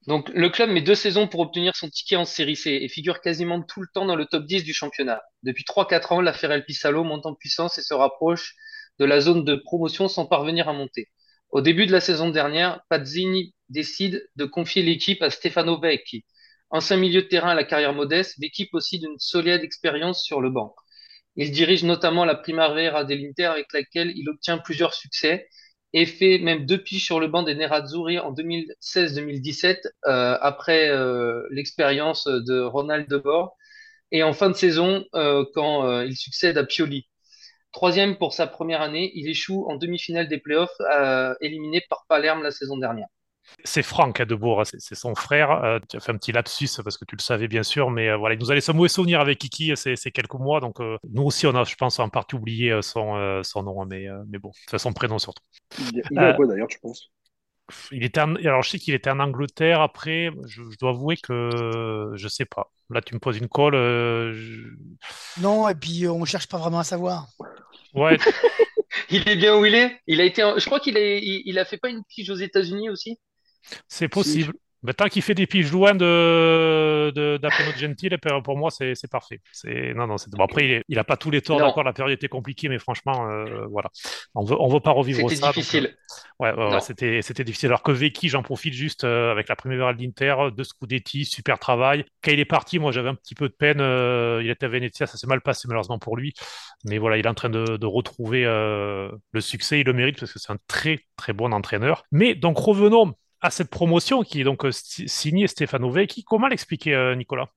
Donc, le club met deux saisons pour obtenir son ticket en Série C et figure quasiment tout le temps dans le top 10 du championnat. Depuis 3-4 ans, la Ferel Pisalo monte en puissance et se rapproche de la zone de promotion sans parvenir à monter. Au début de la saison dernière, Pazzini décide de confier l'équipe à Stefano Vecchi. Ancien milieu de terrain à la carrière modeste, Vecchi possède une solide expérience sur le banc. Il dirige notamment la Primavera dell'Inter avec laquelle il obtient plusieurs succès et fait même deux piges sur le banc des Nerazzurri en 2016-2017 euh, après euh, l'expérience de Ronald Debord et en fin de saison euh, quand il succède à Pioli. Troisième pour sa première année, il échoue en demi-finale des playoffs, éliminé par Palerme la saison dernière. C'est Franck Debourg, c'est son frère. Euh, tu as fait un petit lapsus parce que tu le savais bien sûr, mais euh, voilà, il nous a laissé un mauvais souvenir avec Kiki ces, ces quelques mois. Donc nous aussi, on a, je pense, en partie oublié son, son nom, mais, mais bon, son prénom surtout. Il, il a quoi d'ailleurs, tu penses il était alors je sais qu'il était en Angleterre après je, dois avouer que je sais pas là tu me poses une colle non et puis on cherche pas vraiment à savoir ouais il est bien où il est? Il a été je crois qu'il est il, a fait pas une pige aux États-Unis aussi? C'est possible mais tant qu'il fait des piges loin de, de Gentile, pour moi, c'est parfait. Non, non. Bon, après, il, n'a pas tous les torts. D'accord, la période était compliquée, mais franchement, euh, voilà, on veut, on veut pas revivre ça. C'était difficile. Euh, ouais, c'était, c'était difficile. Alors que Vecchi, j'en profite juste euh, avec la première de l'Inter, de Scudetti, super travail. Quand il est parti, moi, j'avais un petit peu de peine. il était à Venezia, ça s'est mal passé malheureusement pour lui, mais voilà, il est en train de, de retrouver le succès. Il le mérite parce que c'est un très très bon entraîneur. Mais donc revenons à cette promotion qui est donc euh, signée Stefano Vecchi. Comment l'expliquer, euh, Nicolas?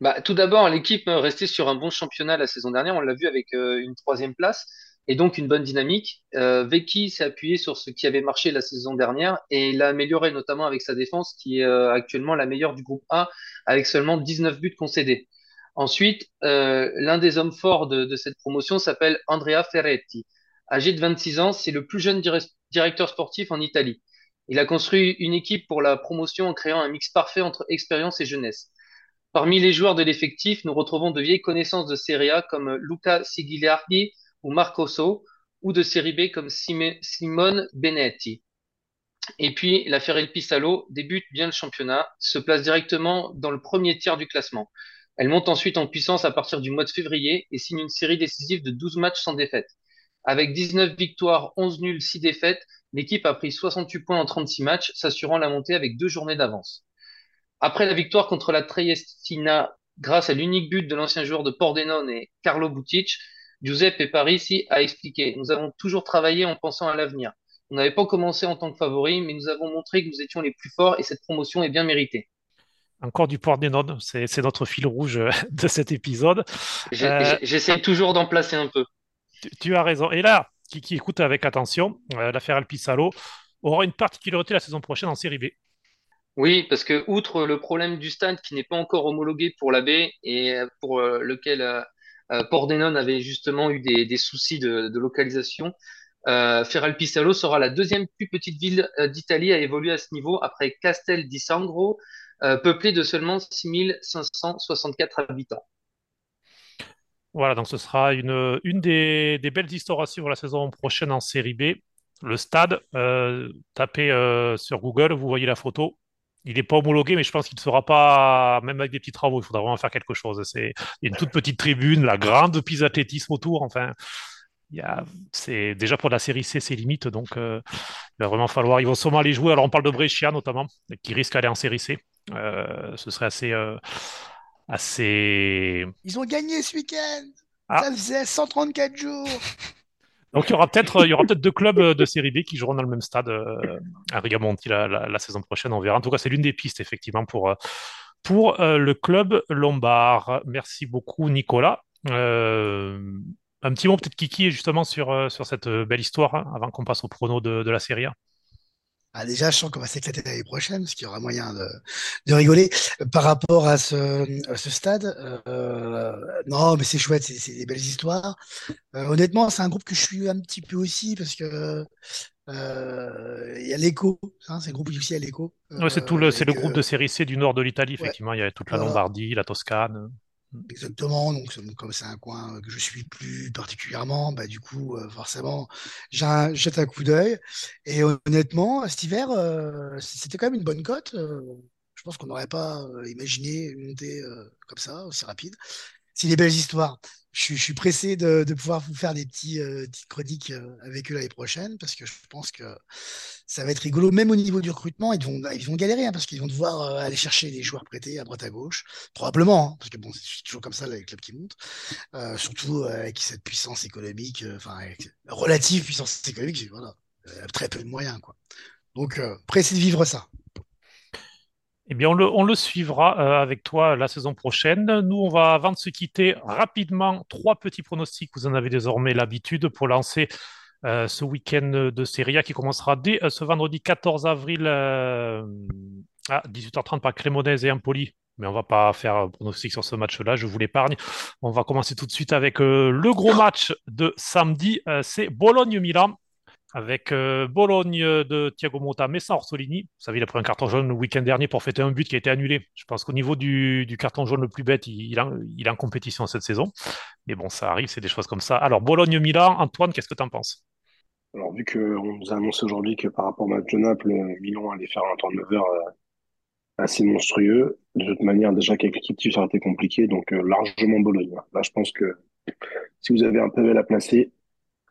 Bah, Tout d'abord, l'équipe euh, restait sur un bon championnat la saison dernière. On l'a vu avec une troisième place et donc une bonne dynamique. Vecchi s'est appuyé sur ce qui avait marché la saison dernière et l'a amélioré notamment avec sa défense qui est actuellement la meilleure du groupe A avec seulement 19 buts concédés. Ensuite, l'un des hommes forts de cette promotion s'appelle Andrea Ferretti. Âgé de 26 ans, c'est le plus jeune directeur sportif en Italie. Il a construit une équipe pour la promotion en créant un mix parfait entre expérience et jeunesse. Parmi les joueurs de l'effectif, nous retrouvons de vieilles connaissances de Serie A comme Luca Sigilardi ou Marcoso, ou de Serie B comme Simone Benetti. Et puis, la Ferrel Pisalo débute bien le championnat, se place directement dans le premier tiers du classement. Elle monte ensuite en puissance à partir du mois de février et signe une série décisive de 12 matchs sans défaite. Avec 19 victoires, 11 nuls, 6 défaites, l'équipe a pris 68 points en 36 matchs, s'assurant la montée avec deux journées d'avance. Après la victoire contre la Triestina, grâce à l'unique but de l'ancien joueur de Pordenone et Carlo Butic, Giuseppe Parisi a expliqué Nous avons toujours travaillé en pensant à l'avenir. On n'avait pas commencé en tant que favori, mais nous avons montré que nous étions les plus forts et cette promotion est bien méritée. Encore du Pordenone, c'est notre fil rouge de cet épisode. Euh, j'essaie toujours d'en placer un peu. Tu, as raison. Et là, qui, écoute avec attention, euh, l'affaire Alpisalo aura une particularité la saison prochaine en Série B. Oui, parce que outre le problème du stade qui n'est pas encore homologué pour la B et pour euh, lequel euh, euh Pordenone avait justement eu des, soucis de, localisation, euh, Ferralpisalo sera la deuxième plus petite ville d'Italie à évoluer à ce niveau après Castel di Sangro, peuplée de seulement 6564 habitants. Voilà, donc ce sera une, une des, belles histoires à suivre la saison prochaine en série B. Le stade, euh, tapez euh, sur Google, vous voyez la photo. Il n'est pas homologué, mais je pense qu'il ne sera pas, même avec des petits travaux, il faudra vraiment faire quelque chose. C'est une toute petite tribune, la grande piste d'athlétisme autour. Enfin, c'est déjà pour la série C, c'est limite. Donc, euh, il va vraiment falloir. Ils vont sûrement aller jouer. Alors, on parle de Brescia notamment, qui risque d'aller en série C. ce serait assez assez. Ils ont gagné ce week-end. Ah. Ça faisait 134 jours. Donc il y aura peut-être il y aura peut-être deux clubs de série B qui joueront dans le même stade euh, à Rigamonti la, la, saison prochaine. On verra. En tout cas, c'est l'une des pistes effectivement pour euh, pour euh, le club lombard. Merci beaucoup Nicolas. un petit mot peut-être Kiki justement sur sur cette belle histoire hein, avant qu'on passe au prono de, de la série A. Ah, déjà, je sens qu'on va s'éclater l'année prochaine, parce qu'il y aura moyen de, de, rigoler. Par rapport à ce, ce stade, euh, non, mais c'est chouette, c'est des belles histoires. Euh, honnêtement, c'est un groupe que je suis un petit peu aussi, parce que euh, il y a l'écho, hein, c'est un groupe aussi à l'écho. c'est tout le, c'est le groupe de série C du nord de l'Italie, effectivement. Il y a toute la Lombardie, la Toscane. Exactement, donc comme c'est un coin que je suis plus particulièrement, bah du coup euh, forcément jette un coup d'œil. Et honnêtement, cet hiver, euh, c'était quand même une bonne cote. Euh, je pense qu'on n'aurait pas imaginé une montée comme ça, aussi rapide. C'est des belles histoires je, suis pressé de, pouvoir vous faire des petits, euh, petites chroniques euh, avec eux l'année prochaine parce que je pense que ça va être rigolo. Même au niveau du recrutement, ils vont, ils vont galérer hein, parce qu'ils vont devoir euh, aller chercher des joueurs prêtés à droite à gauche, probablement, hein, parce que bon, c'est toujours comme ça les clubs qui montent, surtout avec cette puissance économique, enfin relative puissance économique, voilà, très peu de moyens quoi. Donc pressé de vivre ça. Eh bien, on le, suivra euh, avec toi la saison prochaine. Nous, on va, avant de se quitter, rapidement, trois petits pronostics. Vous en avez désormais l'habitude pour lancer euh, ce week-end de Serie A qui commencera dès euh, ce vendredi 14 avril à 18h30 par Crémonaise et Empoli. Mais on va pas faire pronostic sur ce match-là, je vous l'épargne. On va commencer tout de suite avec le gros match de samedi, c'est Bologne-Milan avec euh, Bologne de Thiago Motta, mais sans Orsolini. Vous savez, il a pris un carton jaune le week-end dernier pour fêter un but qui a été annulé. Je pense qu'au niveau du, carton jaune le plus bête, il, est en compétition cette saison. Mais bon, ça arrive, c'est des choses comme ça. Alors, Bologne-Milan, Antoine, qu'est-ce que tu en penses? Alors, vu qu'on nous a annoncé aujourd'hui que par rapport au match de Naples, Milan allait faire un turnover euh, assez monstrueux, de toute manière, déjà qu'avec l'équipe ça aurait été compliqué, donc euh, largement Bologne. Là, je pense que si vous avez un PV à placer,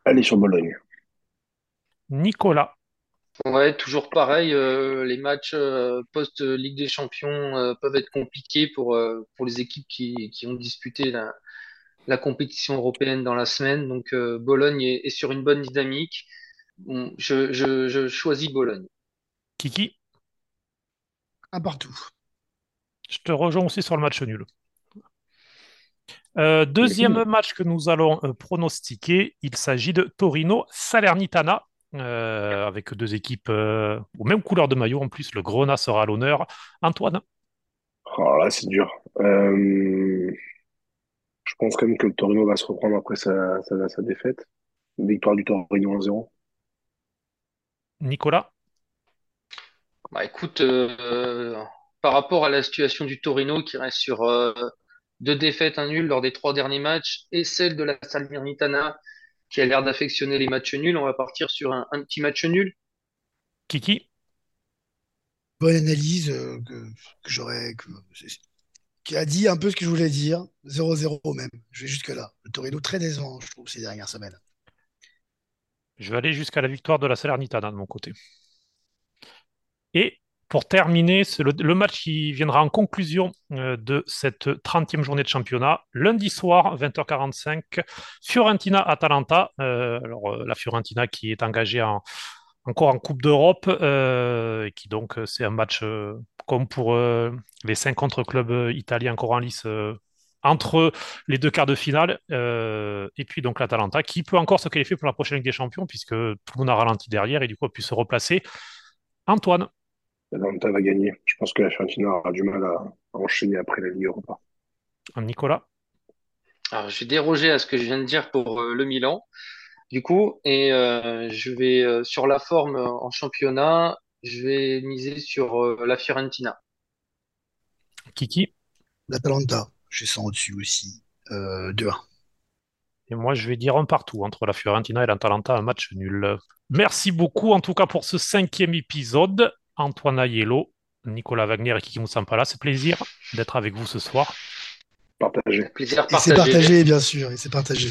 allez sur Bologne. Nicolas. Ouais, toujours pareil. Euh, les matchs euh, post-Ligue des Champions euh, peuvent être compliqués pour, pour les équipes qui, qui ont disputé la, la compétition européenne dans la semaine. Donc Bologne est, sur une bonne dynamique. je, je, je choisis Bologne. Kiki? Un partout. Je te rejoins aussi sur le match nul. deuxième match que nous allons pronostiquer, il s'agit de Torino-Salernitana. Euh, avec deux équipes euh, aux mêmes couleurs de maillot. En plus, le Grenat sera à l'honneur. Antoine? Oh là, c'est dur. Euh, je pense quand même que le Torino va se reprendre après sa, sa, défaite. Victoire du Torino 1-0. Nicolas? Bah, écoute, par rapport à la situation du Torino qui reste sur deux défaites, un nul lors des trois derniers matchs, et celle de la Salernitana qui a l'air d'affectionner les matchs nuls. On va partir sur un, petit match nul. Kiki? Bonne analyse euh, que, j'aurais. qui a dit un peu ce que je voulais dire. 0-0 même. Je vais jusque-là. Le Torino très décevant, je trouve, ces dernières semaines. Je vais aller jusqu'à la victoire de la Salernitana de mon côté. Et pour terminer, le, match qui viendra en conclusion euh, de cette 30e journée de championnat. Lundi soir, 20h45, Fiorentina-Atalanta. Euh, alors, euh, la Fiorentina qui est engagée encore en Coupe d'Europe, et qui donc, c'est un match comme pour les cinq autres clubs italiens encore en lice entre les deux quarts de finale, et puis donc l'Atalanta, qui peut encore se qualifier pour la prochaine Ligue des Champions, puisque tout le monde a ralenti derrière, et du coup a pu se replacer. Antoine Atalanta va gagner. Je pense que la Fiorentina aura du mal à, enchaîner après la Ligue Europa. Nicolas? Alors, je vais déroger à ce que je viens de dire pour euh, le Milan, du coup, et euh, je vais euh, sur la forme en championnat, je vais miser sur la Fiorentina. Kiki? L'Atalanta, je sens au-dessus aussi. 2-1. Et moi, je vais dire un partout entre la Fiorentina et l'Atalanta, un match nul. Merci beaucoup en tout cas pour ce cinquième épisode. Antoine Aiello, Nicolas Wagner et Kiki Moussampala. C'est plaisir d'être avec vous ce soir. Partagé. Plaisir partagé. C'est partagé, bien sûr, et c'est partagé.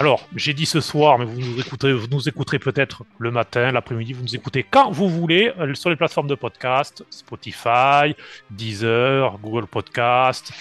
Alors, j'ai dit ce soir, mais vous nous écouterez, vous nous écouterez peut-être le matin, l'après-midi, vous nous écoutez quand vous voulez euh, sur les plateformes de podcast, Spotify, Deezer, Google Podcast,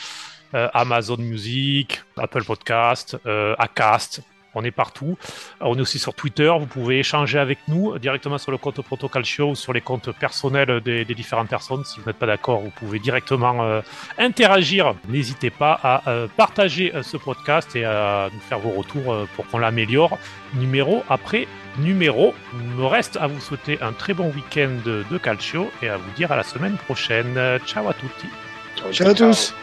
euh, Amazon Music, Apple Podcast, euh, Acast, on est partout. On est aussi sur Twitter. Vous pouvez échanger avec nous directement sur le compte Protocol Show ou sur les comptes personnels des, différentes personnes. Si vous n'êtes pas d'accord, vous pouvez directement euh, interagir. N'hésitez pas à euh, partager euh, ce podcast et à nous faire vos retours pour qu'on l'améliore numéro après numéro. Il me reste à vous souhaiter un très bon week-end de calcio et à vous dire à la semaine prochaine. Ciao à tutti. ciao à tous.